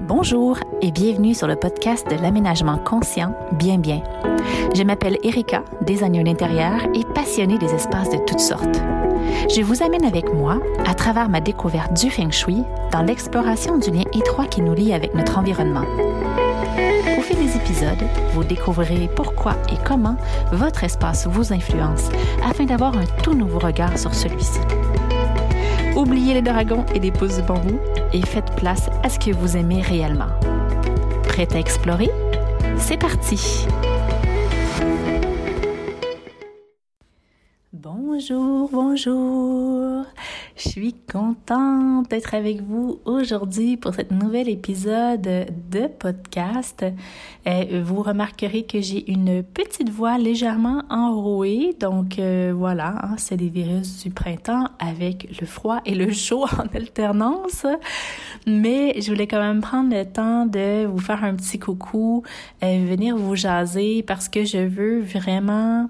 Bonjour et bienvenue sur le podcast de l'aménagement conscient Bien Bien. Je m'appelle Erika, designer d'intérieur et passionnée des espaces de toutes sortes. Je vous amène avec moi, à travers ma découverte du Feng Shui, dans l'exploration du lien étroit qui nous lie avec notre environnement. Au fil des épisodes, vous découvrirez pourquoi et comment votre espace vous influence afin d'avoir un tout nouveau regard sur celui-ci. Oubliez les dragons et les pouces de bambou et faites place à ce que vous aimez réellement. Prête à explorer? C'est parti! Bonjour, bonjour! Je suis contente d'être avec vous aujourd'hui pour cet nouvel épisode de podcast. Euh, vous remarquerez que j'ai une petite voix légèrement enrouée, donc euh, voilà, hein, c'est des virus du printemps avec le froid et le chaud en alternance. Mais je voulais quand même prendre le temps de vous faire un petit coucou, euh, venir vous jaser parce que je veux vraiment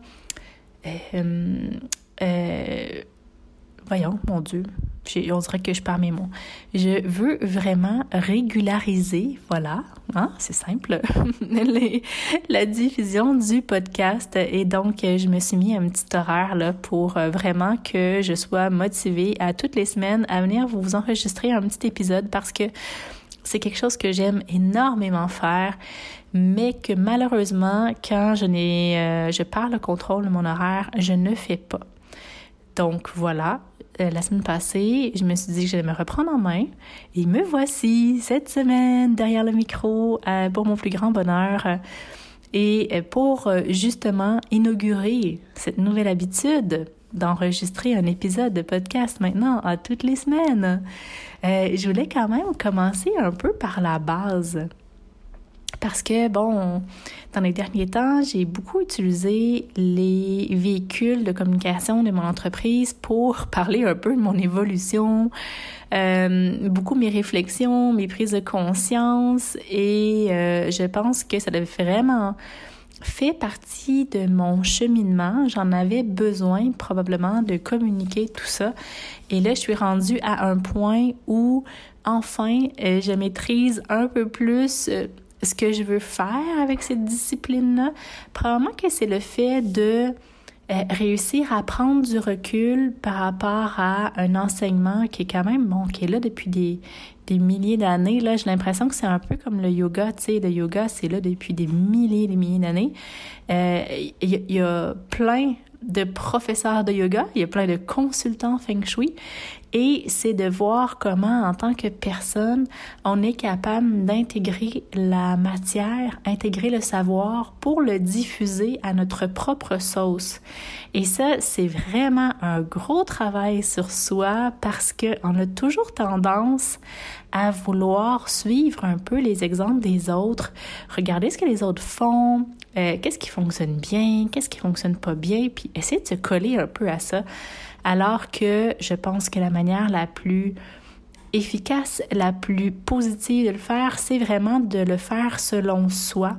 voyons, mon Dieu, on dirait que je perds mes mots. Je veux vraiment régulariser, voilà, hein, c'est simple, la diffusion du podcast. Et donc, je me suis mis un petit horaire là, pour euh, vraiment que je sois motivée à toutes les semaines à venir vous enregistrer un petit épisode parce que c'est quelque chose que j'aime énormément faire, mais que malheureusement, quand je n'ai, euh, je perds le contrôle de mon horaire, je ne fais pas. Donc voilà, euh, la semaine passée, je me suis dit que j'allais me reprendre en main et me voici cette semaine derrière le micro euh, pour mon plus grand bonheur et euh, pour justement inaugurer cette nouvelle habitude d'enregistrer un épisode de podcast maintenant à toutes les semaines. je voulais quand même commencer un peu par la base. Parce que, bon, dans les derniers temps, j'ai beaucoup utilisé les véhicules de communication de mon entreprise pour parler un peu de mon évolution, euh, beaucoup mes réflexions, mes prises de conscience et euh, je pense que ça avait vraiment fait partie de mon cheminement. J'en avais besoin probablement de communiquer tout ça. Et là, je suis rendue à un point où enfin, euh, je maîtrise un peu plus ce que je veux faire avec cette discipline-là, probablement que c'est le fait de euh, réussir à prendre du recul par rapport à un enseignement qui est quand même, bon, qui est là depuis des, des milliers d'années. Là, j'ai l'impression que c'est un peu comme le yoga, tu sais, le yoga, c'est là depuis des milliers et des milliers d'années. Euh, il y, a plein de professeurs de yoga, il y a plein de consultants feng shui et c'est de voir comment en tant que personne on est capable d'intégrer la matière, intégrer le savoir pour le diffuser à notre propre sauce. Et ça, c'est vraiment un gros travail sur soi parce que on a toujours tendance à vouloir suivre un peu les exemples des autres, regarder ce que les autres font, euh, qu'est-ce qui fonctionne bien, qu'est-ce qui fonctionne pas bien, puis essayer de se coller un peu à ça. Alors que je pense que la manière la plus efficace, la plus positive de le faire, c'est vraiment de le faire selon soi.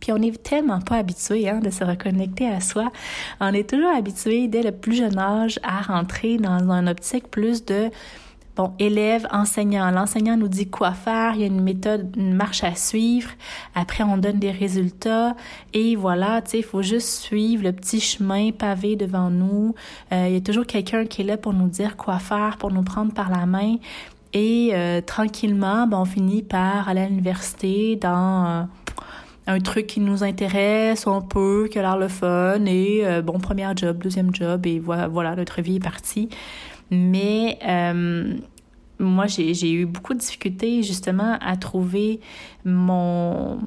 Puis on n'est tellement pas habitué hein, de se reconnecter à soi. On est toujours habitué dès le plus jeune âge à rentrer dans un optique plus de Bon, élève, enseignant. L'enseignant nous dit quoi faire, il y a une méthode, une marche à suivre. Après, on donne des résultats. Et voilà, tu sais, il faut juste suivre le petit chemin pavé devant nous. Euh, il y a toujours quelqu'un qui est là pour nous dire quoi faire, pour nous prendre par la main. Et euh, tranquillement, ben, on finit par aller à l'université dans... Euh, un truc qui nous intéresse un peu, qui a l'air le fun, et bon, premier job, deuxième job, et voilà notre vie est partie. Mais euh, moi, j'ai eu beaucoup de difficultés justement à trouver mon,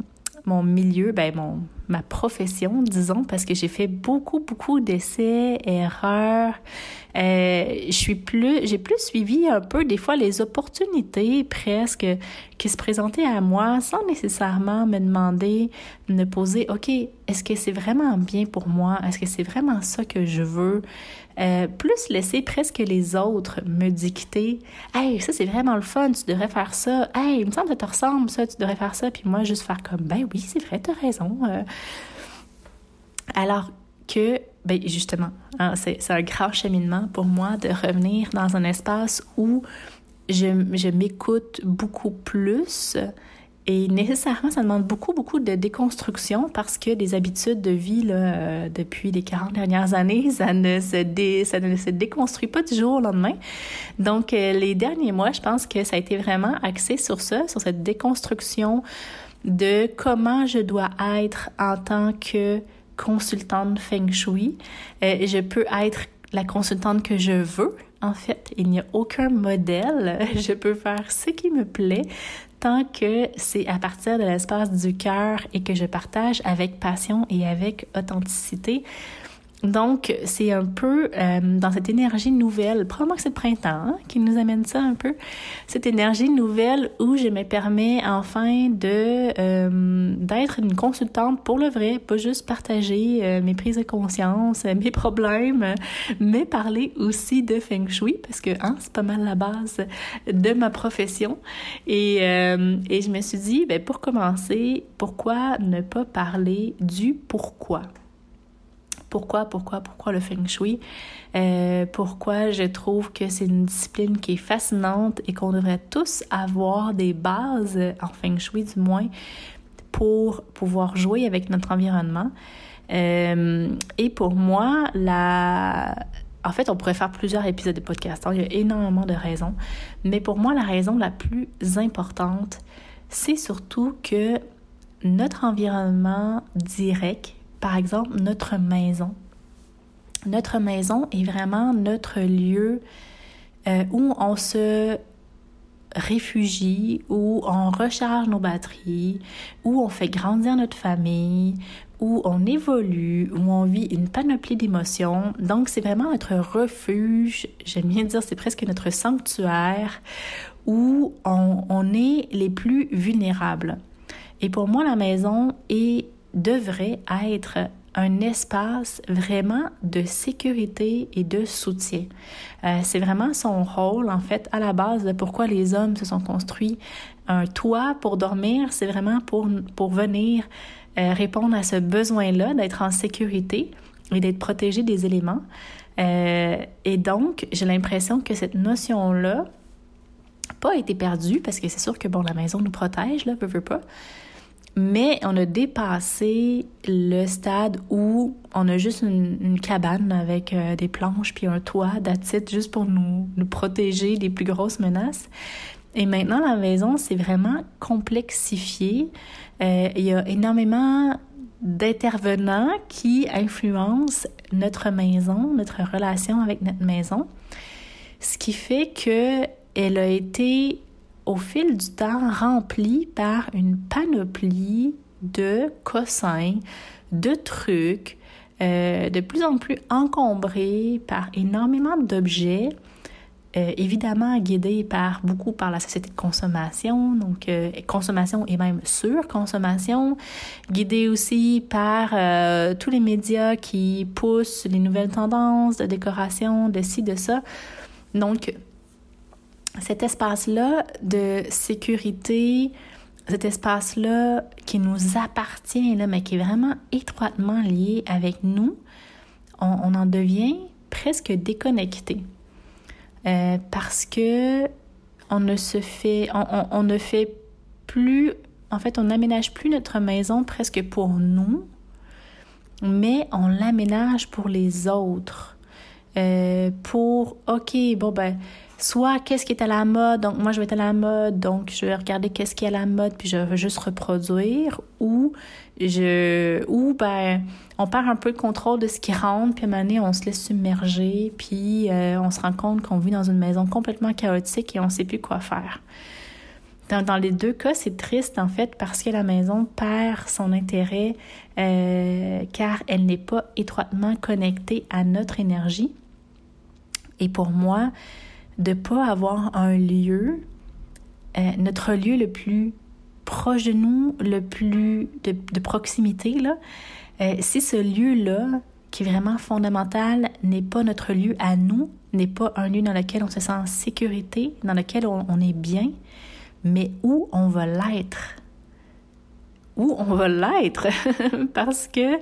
mon milieu, ben mon, ma profession, disons, parce que j'ai fait beaucoup, beaucoup d'essais, erreurs. Euh, je suis plus, j'ai plus suivi un peu des fois les opportunités presque qui se présentaient à moi sans nécessairement me demander, me poser, OK, est-ce que c'est vraiment bien pour moi? Est-ce que c'est vraiment ça que je veux? Euh, plus laisser presque les autres me dicter, hey, ça c'est vraiment le fun, tu devrais faire ça. Hey, il me semble que ça te ressemble, ça, tu devrais faire ça. Puis moi, juste faire comme, ben oui, c'est vrai, tu as raison. Euh, alors que, ben justement, hein, c'est un grand cheminement pour moi de revenir dans un espace où je, je m'écoute beaucoup plus et nécessairement, ça demande beaucoup, beaucoup de déconstruction parce que des habitudes de vie, là, euh, depuis les 40 dernières années, ça ne, se dé, ça ne se déconstruit pas du jour au lendemain. Donc, euh, les derniers mois, je pense que ça a été vraiment axé sur ça, sur cette déconstruction de comment je dois être en tant que consultante Feng Shui. Euh, je peux être la consultante que je veux. En fait, il n'y a aucun modèle. Je peux faire ce qui me plaît tant que c'est à partir de l'espace du cœur et que je partage avec passion et avec authenticité. Donc, c'est un peu euh, dans cette énergie nouvelle, probablement que c'est le printemps hein, qui nous amène ça un peu, cette énergie nouvelle où je me permets enfin de euh, d'être une consultante pour le vrai, pas juste partager euh, mes prises de conscience, mes problèmes, mais parler aussi de Feng Shui parce que hein, c'est pas mal la base de ma profession. Et, et je me suis dit, ben, pour commencer, pourquoi ne pas parler du pourquoi? Pourquoi, pourquoi, pourquoi le feng shui, euh, pourquoi je trouve que c'est une discipline qui est fascinante et qu'on devrait tous avoir des bases en feng shui du moins pour pouvoir jouer avec notre environnement? Euh, et pour moi, la... En fait, on pourrait faire plusieurs épisodes de podcast. Hein. Il y a énormément de raisons. Mais pour moi, la raison la plus importante, c'est surtout que notre environnement direct par exemple, notre maison. Notre maison est vraiment notre lieu euh, où on se réfugie, où on recharge nos batteries, où on fait grandir notre famille, où on évolue, où on vit une panoplie d'émotions. Donc, c'est vraiment notre refuge, j'aime bien dire, c'est presque notre sanctuaire, où on, on, est les plus vulnérables. Et pour moi, la maison est devrait être un espace vraiment de sécurité et de soutien. Euh, c'est vraiment son rôle, en fait, à la base de pourquoi les hommes se sont construits un toit pour dormir. C'est vraiment pour, pour venir euh, répondre à ce besoin-là d'être en sécurité et d'être protégé des éléments. Euh, et donc, j'ai l'impression que cette notion-là pas été perdue parce que c'est sûr que bon, la maison nous protège, là, veut, veut pas. Mais on a dépassé le stade où on a juste une, cabane avec euh, des planches puis un toit d'attitude juste pour nous, protéger des plus grosses menaces. Et maintenant, la maison, c'est vraiment complexifié. Euh, il y a énormément d'intervenants qui influencent notre maison, notre relation avec notre maison. Ce qui fait que elle a été au fil du temps rempli par une panoplie de cossins, de trucs, euh, de plus en plus encombrés par énormément d'objets, euh, évidemment guidés par beaucoup par la société de consommation, donc euh, consommation et même surconsommation, guidés aussi par tous les médias qui poussent les nouvelles tendances de décoration, de ci, de ça. Donc, cet espace-là de sécurité, cet espace-là qui nous appartient, là, mais qui est vraiment étroitement lié avec nous, on, en devient presque déconnecté. Euh, parce que on ne se fait, on, ne fait plus, en fait, on n'aménage plus notre maison presque pour nous, mais on l'aménage pour les autres. Euh, pour, OK, bon ben, soit qu'est-ce qui est à la mode, donc moi je vais être à la mode, donc je vais regarder qu'est-ce qui est à la mode, puis je vais juste reproduire, ou je ou ben on perd un peu le contrôle de ce qui rentre, puis à un moment donné, on se laisse submerger, puis euh, on se rend compte qu'on vit dans une maison complètement chaotique et on sait plus quoi faire. Dans, dans les deux cas, c'est triste en fait parce que la maison perd son intérêt euh, car elle n'est pas étroitement connectée à notre énergie. Et pour moi, de pas avoir un lieu, euh, notre lieu le plus proche de nous, le plus de, proximité, là, euh, si ce lieu-là, qui est vraiment fondamental, n'est pas notre lieu à nous, n'est pas un lieu dans lequel on se sent en sécurité, dans lequel on, est bien, mais où on va l'être. Où on va l'être? Parce que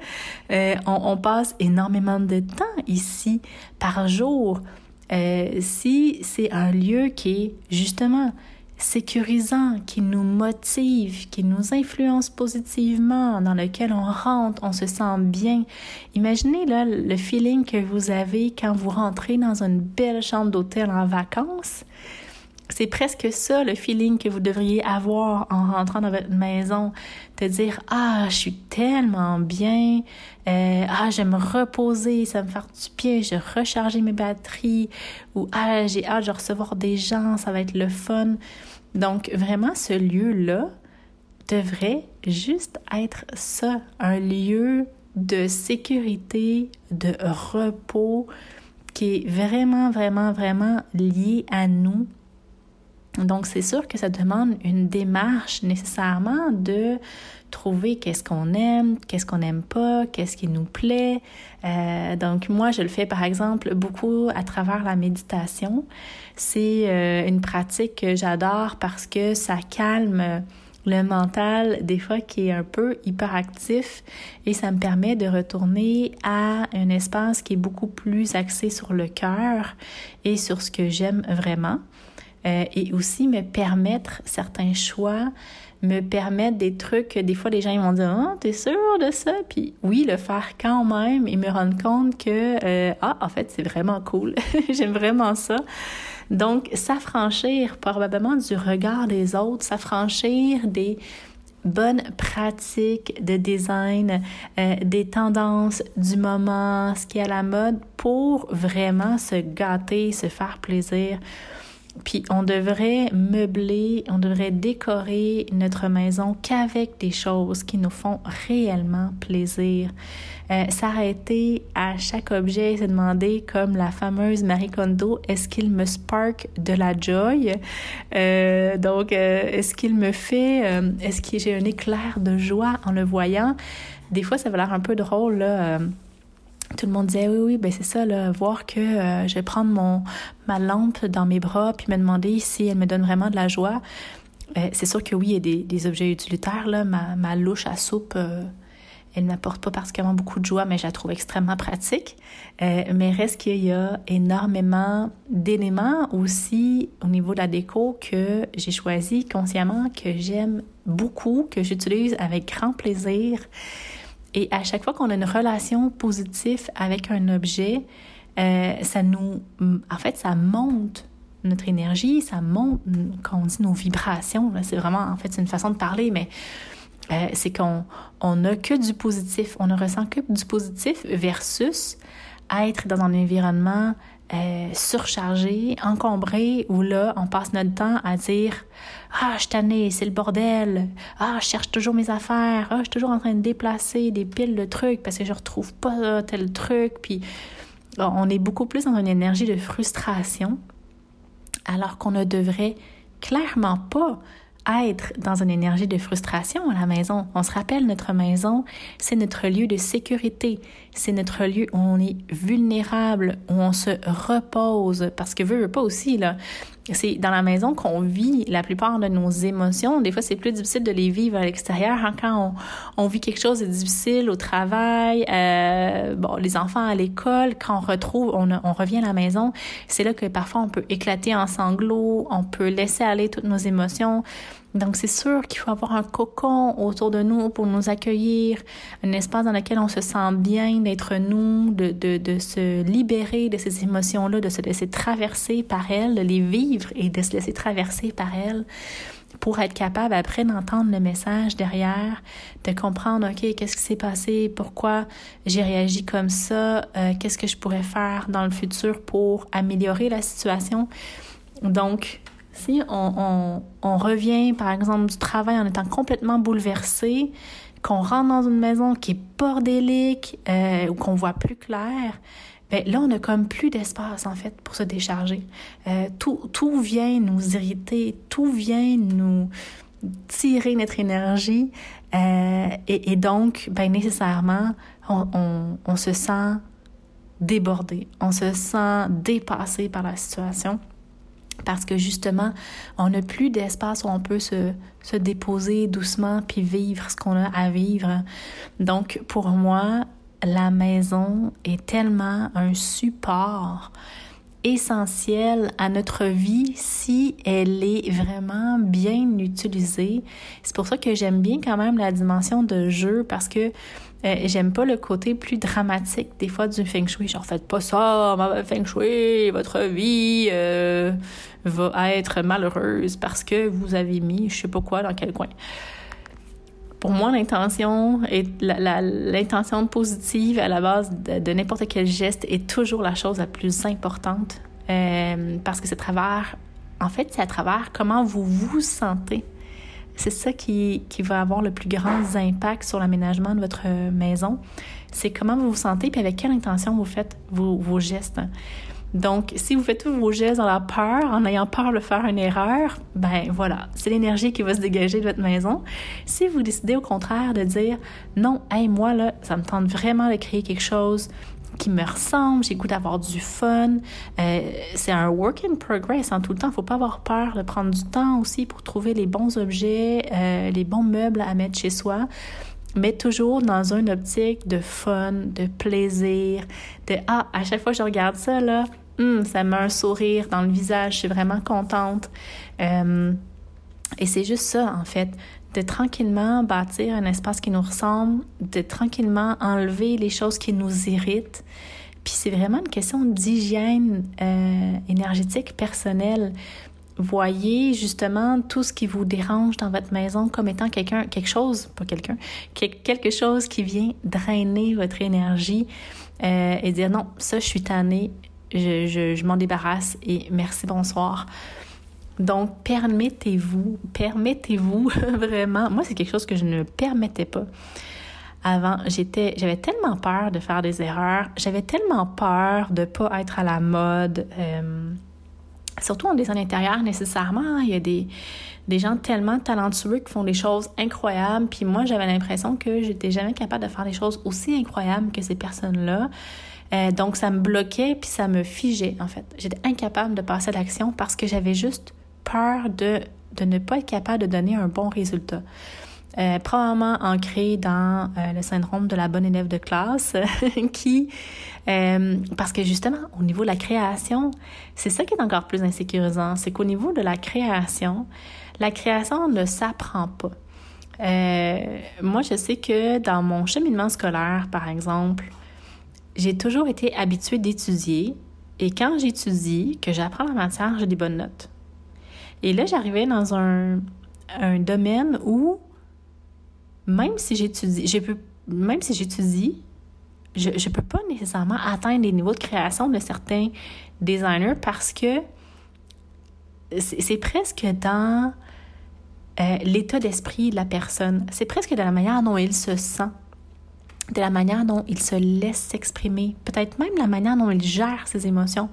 euh, on, passe énormément de temps ici par jour Euh, si c'est un lieu qui est justement sécurisant, qui nous motive, qui nous influence positivement, dans lequel on rentre, on se sent bien. Imaginez là le feeling que vous avez quand vous rentrez dans une belle chambre d'hôtel en vacances. C'est presque ça le feeling que vous devriez avoir en rentrant dans votre maison. Te dire Ah, je suis tellement bien. Euh, ah, je vais me reposer, ça me faire du bien, je vais recharger mes batteries. Ou Ah, j'ai hâte de recevoir des gens, ça va être le fun. Donc, vraiment, ce lieu-là devrait juste être ça, un lieu de sécurité, de repos, qui est vraiment, vraiment, vraiment lié à nous donc, c'est sûr que ça demande une démarche nécessairement de trouver qu'est-ce qu'on aime, qu'est-ce qu'on n'aime pas, qu'est-ce qui nous plaît. Euh, donc, moi, je le fais par exemple beaucoup à travers la méditation. C'est euh, une pratique que j'adore parce que ça calme le mental des fois qui est un peu hyperactif et ça me permet de retourner à un espace qui est beaucoup plus axé sur le cœur et sur ce que j'aime vraiment. Euh, et aussi me permettre certains choix, me permettre des trucs des fois les gens ils vont dire ah t'es sûr de ça? Puis oui le faire quand même et me rendre compte que euh, ah en fait c'est vraiment cool. J'aime vraiment ça. Donc s'affranchir probablement du regard des autres s'affranchir des bonnes pratiques de design, euh, des tendances du moment, ce qui est à la mode pour vraiment se gâter, se faire plaisir, puis on devrait meubler, on devrait décorer notre maison qu'avec des choses qui nous font réellement plaisir. Euh, s'arrêter à chaque objet et se demander, comme la fameuse Marie Kondo, est-ce qu'il me spark de la joy? Euh, donc, euh, est-ce qu'il me fait, est-ce que j'ai un éclair de joie en le voyant? Des fois, ça va l'air un peu drôle, là tout le monde disait oui oui ben c'est ça là voir que euh, je vais prendre mon ma lampe dans mes bras puis me demander si elle me donne vraiment de la joie. Euh, c'est sûr que oui il y a des, objets utilitaires là. Ma, ma louche à soupe euh, elle m'apporte pas particulièrement beaucoup de joie mais je la trouve extrêmement pratique. Mais reste qu'il y a énormément d'éléments aussi au niveau de la déco que j'ai choisi consciemment que j'aime beaucoup que j'utilise avec grand plaisir et à chaque fois qu'on a une relation positive avec un objet, euh, ça nous, en fait, ça monte notre énergie, ça monte, quand on dit nos vibrations, c'est vraiment, en fait, c'est une façon de parler, mais euh, c'est qu'on on n'a que du positif, on ne ressent que du positif versus être dans un environnement euh, surchargé, encombré, où là, on passe notre temps à dire Ah, je c'est le bordel. Ah, je cherche toujours mes affaires. Ah, je suis toujours en train de déplacer des piles de trucs parce que je retrouve pas tel truc. Puis, on est beaucoup plus dans une énergie de frustration, alors qu'on ne devrait clairement pas être dans une énergie de frustration à la maison. On se rappelle, notre maison, c'est notre lieu de sécurité. C'est notre lieu où on est vulnérable, où on se repose. Parce que veut, veut pas aussi, là c'est dans la maison qu'on vit la plupart de nos émotions. Des fois, c'est plus difficile de les vivre à l'extérieur hein, quand on, vit quelque chose de difficile au travail, euh, bon, les enfants à l'école, quand on retrouve, on, on revient à la maison, c'est là que parfois on peut éclater en sanglots, on peut laisser aller toutes nos émotions. Donc, c'est sûr qu'il faut avoir un cocon autour de nous pour nous accueillir, un espace dans lequel on se sent bien d'être nous, de, de, de se libérer de ces émotions-là, de se laisser traverser par elles, de les vivre et de se laisser traverser par elles pour être capable après d'entendre le message derrière, de comprendre, OK, qu'est-ce qui s'est passé, pourquoi j'ai réagi comme ça, euh, qu'est-ce que je pourrais faire dans le futur pour améliorer la situation? Donc, si on, revient, par exemple, du travail en étant complètement bouleversé, qu'on rentre dans une maison qui est bordélique euh, ou qu'on voit plus clair, ben là, on a comme plus d'espace, en fait, pour se décharger. Euh, tout, tout vient nous irriter, tout vient nous tirer notre énergie. Euh, et, donc, ben, nécessairement, on, on se sent débordé, on se sent dépassé par la situation parce que justement, on n'a plus d'espace où on peut se, se déposer doucement puis vivre ce qu'on a à vivre. Donc, pour moi, la maison est tellement un support essentielle à notre vie si elle est vraiment bien utilisée. C'est pour ça que j'aime bien quand même la dimension de jeu parce que euh, j'aime pas le côté plus dramatique des fois du feng shui. Genre, faites pas ça, ma feng shui, votre vie euh, va être malheureuse parce que vous avez mis je sais pas quoi dans quel coin. Pour moi, l'intention positive à la base de, n'importe quel geste est toujours la chose la plus importante euh, parce que c'est à travers, en fait, c'est à travers comment vous vous sentez c'est ça qui, qui, va avoir le plus grand impact sur l'aménagement de votre maison. C'est comment vous vous sentez et avec quelle intention vous faites vos, vos gestes. Donc, si vous faites tous vos gestes dans la peur, en ayant peur de faire une erreur, ben voilà, c'est l'énergie qui va se dégager de votre maison. Si vous décidez au contraire de dire non, hey, moi là, ça me tente vraiment de créer quelque chose qui me ressemble, j'ai goût d'avoir du fun. Euh, c'est un work in progress en tout le temps. Faut pas avoir peur de prendre du temps aussi pour trouver les bons objets, euh, les bons meubles à mettre chez soi. Mais toujours dans une optique de fun, de plaisir, de ah, à chaque fois que je regarde ça, là, hum, ça met un sourire dans le visage, je suis vraiment contente. Euh, et c'est juste ça, en fait de tranquillement bâtir un espace qui nous ressemble, de tranquillement enlever les choses qui nous irritent. Puis c'est vraiment une question d'hygiène euh, énergétique personnelle. Voyez justement tout ce qui vous dérange dans votre maison comme étant quelqu'un, quelque chose, pas quelqu'un, quelque chose qui vient drainer votre énergie euh, et dire non, ça je suis tannée, je, m'en débarrasse et merci, bonsoir. Donc, permettez-vous, permettez-vous vraiment. Moi, c'est quelque chose que je ne permettais pas. Avant, j'étais, j'avais tellement peur de faire des erreurs, j'avais tellement peur de pas être à la mode. Euh, surtout en design intérieur, nécessairement, il y a des, des gens tellement talentueux qui font des choses incroyables. Puis moi, j'avais l'impression que j'étais jamais capable de faire des choses aussi incroyables que ces personnes-là. Euh, donc, ça me bloquait puis ça me figeait, en fait. J'étais incapable de passer à l'action parce que j'avais juste peur de, de ne pas être capable de donner un bon résultat. Euh, probablement ancré dans euh, le syndrome de la bonne élève de classe, qui, parce que justement, au niveau de la création, c'est ça qui est encore plus insécurisant, c'est qu'au niveau de la création, la création ne s'apprend pas. moi, je sais que dans mon cheminement scolaire, par exemple, j'ai toujours été habituée d'étudier, et quand j'étudie, que j'apprends la matière, j'ai des bonnes notes. Et là, j'arrivais dans un, un domaine où, même si j'étudie, je peux, même si j'étudie, je ne peux pas nécessairement atteindre les niveaux de création de certains designers parce que c'est presque dans euh, l'état d'esprit de la personne. C'est presque de la manière dont il se sent, de la manière dont il se laisse s'exprimer, peut-être même la manière dont il gère ses émotions.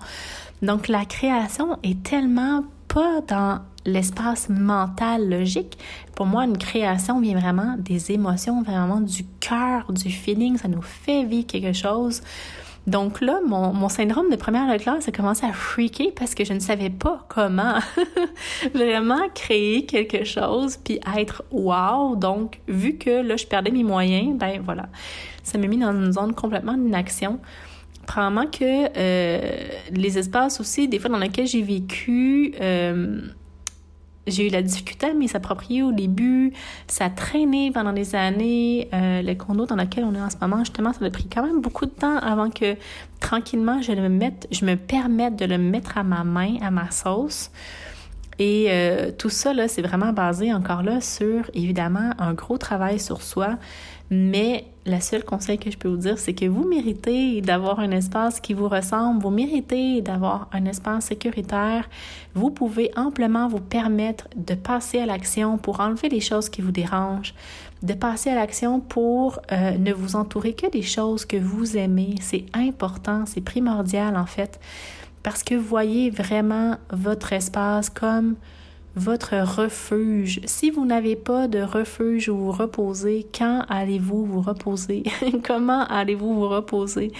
Donc la création est tellement pas dans l'espace mental logique. Pour moi, une création vient vraiment des émotions, vraiment du cœur, du feeling. Ça nous fait vivre quelque chose. Donc là, mon, mon syndrome de première classe a commencé à freaker parce que je ne savais pas comment vraiment créer quelque chose puis être wow. Donc, vu que là, je perdais mes moyens, ben voilà, ça m'a mis dans une zone complètement d'inaction probablement que euh, les espaces aussi, des fois dans lesquels j'ai vécu, euh, j'ai eu la difficulté à m'y s'approprier au début. Ça a traîné pendant des années. Euh, le condo dans lequel on est en ce moment, justement, ça a pris quand même beaucoup de temps avant que tranquillement je le mette, je me permette de le mettre à ma main, à ma sauce. Et tout ça, là, c'est vraiment basé encore là sur, évidemment, un gros travail sur soi, mais le seul conseil que je peux vous dire, c'est que vous méritez d'avoir un espace qui vous ressemble, vous méritez d'avoir un espace sécuritaire. Vous pouvez amplement vous permettre de passer à l'action pour enlever les choses qui vous dérangent, de passer à l'action pour euh, ne vous entourer que des choses que vous aimez. C'est important, c'est primordial en fait, parce que vous voyez vraiment votre espace comme votre refuge. Si vous n'avez pas de refuge où vous reposer, quand allez-vous vous reposer? Comment allez-vous vous reposer?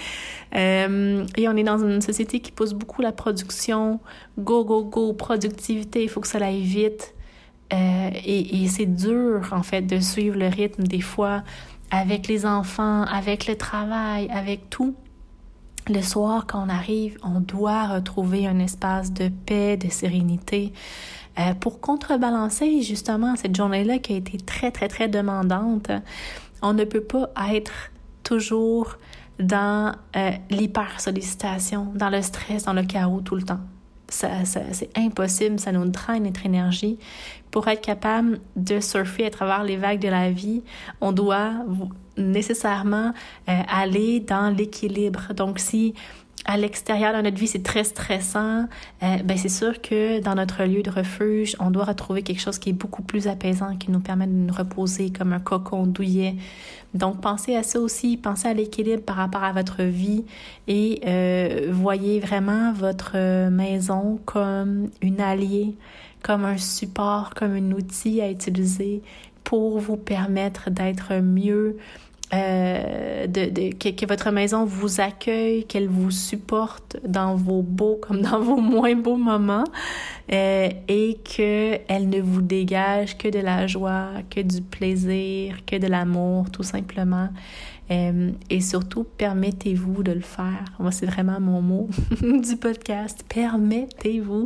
Euh, et on est dans une société qui pousse beaucoup la production. Go, go, go, productivité, il faut que ça aille vite. Euh, et c'est dur, en fait, de suivre le rythme des fois avec les enfants, avec le travail, avec tout. le soir, quand on arrive, on doit retrouver un espace de paix, de sérénité, euh, pour contrebalancer justement cette journée-là qui a été très, très, très demandante. On ne peut pas être toujours dans euh, l'hyper-sollicitation, dans le stress, dans le chaos tout le temps. Ça, c'est impossible, ça nous draine notre énergie. Pour être capable de surfer à travers les vagues de la vie, on doit nécessairement euh, aller dans l'équilibre. Donc, si à l'extérieur de notre vie, c'est très stressant, euh, ben c'est sûr que dans notre lieu de refuge, on doit retrouver quelque chose qui est beaucoup plus apaisant, qui nous permet de nous reposer comme un cocon douillet. Donc, pensez à ça aussi, pensez à l'équilibre par rapport à votre vie et euh, voyez vraiment votre maison comme une alliée, comme un support, comme un outil à utiliser pour vous permettre d'être mieux, euh, de, que, votre maison vous accueille, qu'elle vous supporte dans vos beaux comme dans vos moins beaux moments euh, et qu'elle ne vous dégage que de la joie, que du plaisir, que de l'amour, tout simplement. Euh, et surtout, permettez-vous de le faire. Moi, c'est vraiment mon mot du podcast. Permettez-vous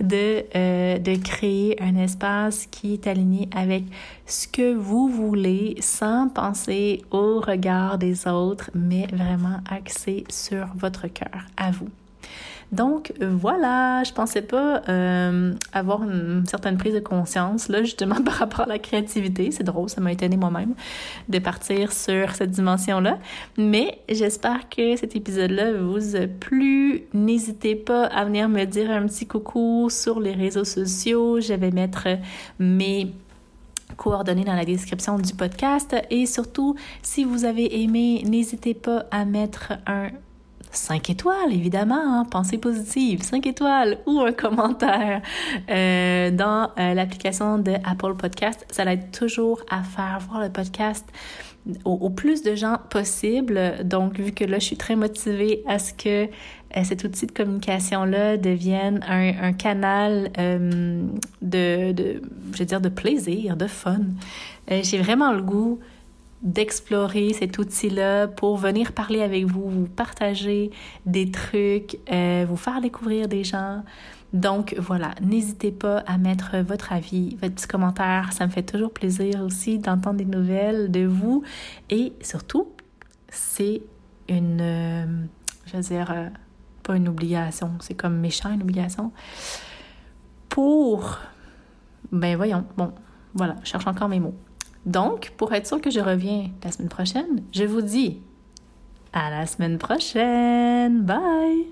de, euh, de créer un espace qui est aligné avec ce que vous voulez sans penser au regard des autres, mais vraiment axé sur votre cœur, à vous. Donc voilà, je pensais pas euh, avoir une certaine prise de conscience là justement par rapport à la créativité. C'est drôle, ça m'a étonné moi-même de partir sur cette dimension-là. Mais j'espère que cet épisode-là vous a plu. N'hésitez pas à venir me dire un petit coucou sur les réseaux sociaux. Je vais mettre mes coordonnées dans la description du podcast. Et surtout, si vous avez aimé, n'hésitez pas à mettre un 5 étoiles, évidemment, hein, pensée positive, 5 étoiles ou un commentaire euh, dans euh, l'application de Apple Podcast. Ça aide toujours à faire voir le podcast au, plus de gens possible. Donc, vu que là, je suis très motivée à ce que euh, cet outil de communication-là devienne un, canal de, je veux dire, de plaisir, de fun. J'ai vraiment le goût d'explorer cet outil-là pour venir parler avec vous, vous partager des trucs, euh, vous faire découvrir des gens. Donc voilà, n'hésitez pas à mettre votre avis, votre petit commentaire. Ça me fait toujours plaisir aussi d'entendre des nouvelles de vous. Et surtout, c'est une, euh, je veux dire, euh, pas une obligation, c'est comme méchant une obligation. Pour, ben voyons, bon, voilà, je cherche encore mes mots. Donc, pour être sûr que je reviens la semaine prochaine, je vous dis à la semaine prochaine. Bye!